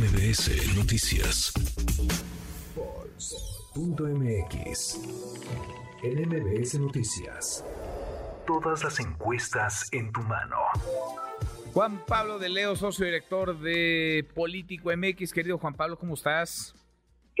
MBS Noticias. MX. En MBS Noticias. Todas las encuestas en tu mano. Juan Pablo de Leo, socio director de Político MX. Querido Juan Pablo, ¿cómo estás?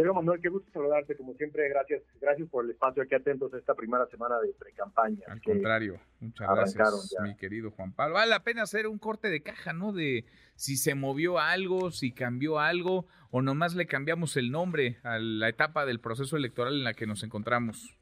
Querido Manuel, qué gusto saludarte, como siempre, gracias, gracias por el espacio aquí atentos a esta primera semana de pre-campaña. Al contrario, muchas gracias, mi querido Juan Pablo. Vale la pena hacer un corte de caja, ¿no? De si se movió algo, si cambió algo, o nomás le cambiamos el nombre a la etapa del proceso electoral en la que nos encontramos.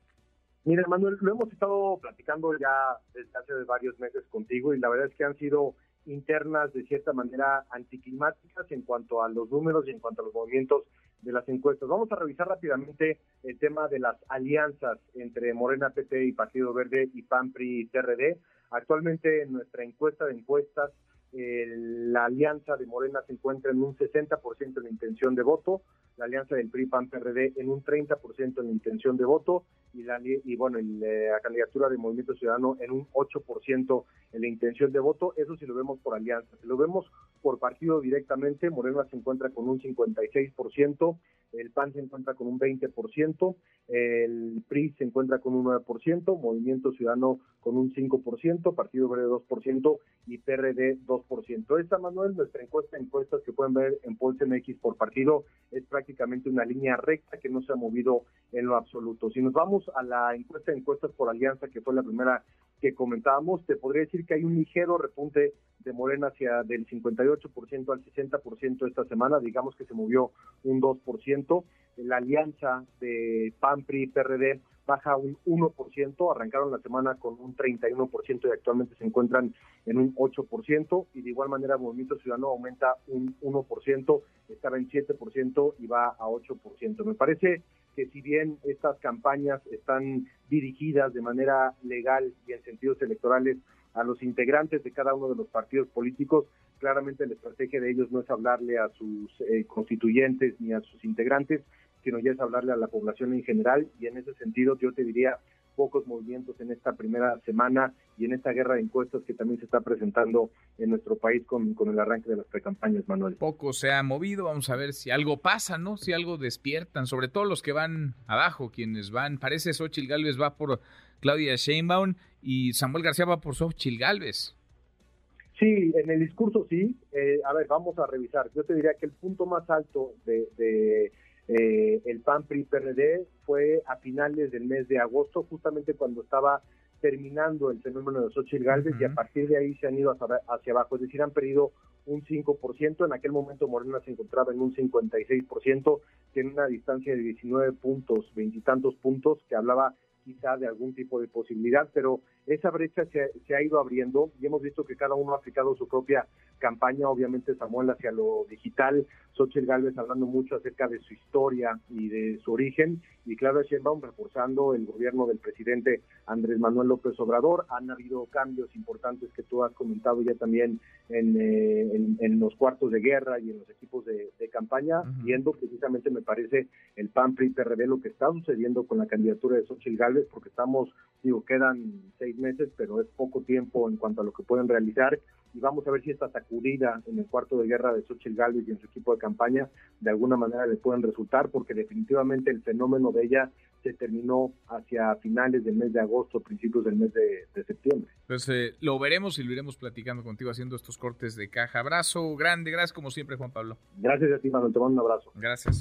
Mira, Manuel, lo hemos estado platicando ya desde hace varios meses contigo y la verdad es que han sido internas de cierta manera anticlimáticas en cuanto a los números y en cuanto a los movimientos de las encuestas. Vamos a revisar rápidamente el tema de las alianzas entre Morena, PT y Partido Verde y PAN, PRI y TRD. Actualmente en nuestra encuesta de encuestas, la alianza de Morena se encuentra en un 60% de intención de voto, la alianza del PRI PAN PRD en un 30% en la intención de voto y la y bueno, eh, la candidatura de Movimiento Ciudadano en un 8% en la intención de voto, eso si lo vemos por alianza. Si lo vemos por partido directamente, Morena se encuentra con un 56%, el PAN se encuentra con un 20%, el PRI se encuentra con un 9%, Movimiento Ciudadano con un 5%, Partido Verde 2% y PRD 2%. Esta, Manuel, nuestra encuesta, encuestas que pueden ver en Pulse MX por partido, es prácticamente una línea recta que no se ha movido en lo absoluto. Si nos vamos a la encuesta de encuestas por alianza, que fue la primera que comentábamos, te podría decir que hay un ligero repunte de Morena hacia del 58% al 60% esta semana, digamos que se movió un 2%. La alianza de PAN, PRI, PRD baja un 1%, arrancaron la semana con un 31% y actualmente se encuentran en un 8%, y de igual manera Movimiento Ciudadano aumenta un 1%, estaba en 7% y va a 8%. Me parece que si bien estas campañas están dirigidas de manera legal y en sentidos electorales a los integrantes de cada uno de los partidos políticos, claramente la estrategia de ellos no es hablarle a sus eh, constituyentes ni a sus integrantes, sino ya es hablarle a la población en general. Y en ese sentido yo te diría pocos movimientos en esta primera semana y en esta guerra de encuestas que también se está presentando en nuestro país con, con el arranque de las precampañas, Manuel. Poco se ha movido, vamos a ver si algo pasa, ¿no? Si algo despiertan, sobre todo los que van abajo, quienes van, parece Xochitl Galvez va por Claudia Sheinbaum y Samuel García va por Xochitl Galvez. Sí, en el discurso sí. Eh, a ver, vamos a revisar. Yo te diría que el punto más alto de eh, el PAN PRI PRD fue a finales del mes de agosto, justamente cuando estaba terminando el fenómeno de Xochitl Galvez y a partir de ahí se han ido hacia, abajo, es decir, han perdido un 5%, en aquel momento Morena se encontraba en un 56%, tiene una distancia de 19 puntos, veintitantos puntos, que hablaba quizá de algún tipo de posibilidad, pero esa brecha se, se, ha ido abriendo y hemos visto que cada uno ha aplicado su propia campaña, obviamente Samuel hacia lo digital, Xochitl Galvez hablando mucho acerca de su historia y de su origen, y Claudia Sheinbaum reforzando el gobierno del presidente Andrés Manuel López Obrador. Han habido cambios importantes que tú has comentado ya también en, eh, en, los cuartos de guerra y en los equipos de, campaña, viendo precisamente, me parece, el PAN PRI PRD, lo que está sucediendo con la candidatura de Xochitl Galvez, porque estamos, digo, quedan seis meses, pero es poco tiempo en cuanto a lo que pueden realizar y vamos a ver si esta sacudida en el cuarto de guerra de Xochitl Galvez y en su equipo de campaña de alguna manera le pueden resultar, porque definitivamente el fenómeno de ella se terminó hacia finales del mes de agosto, principios del mes de, septiembre. Pues eh, lo veremos y lo iremos platicando contigo haciendo estos cortes de caja. Abrazo grande, gracias como siempre, Juan Pablo. Gracias a ti, Manuel, te mando un abrazo. Gracias.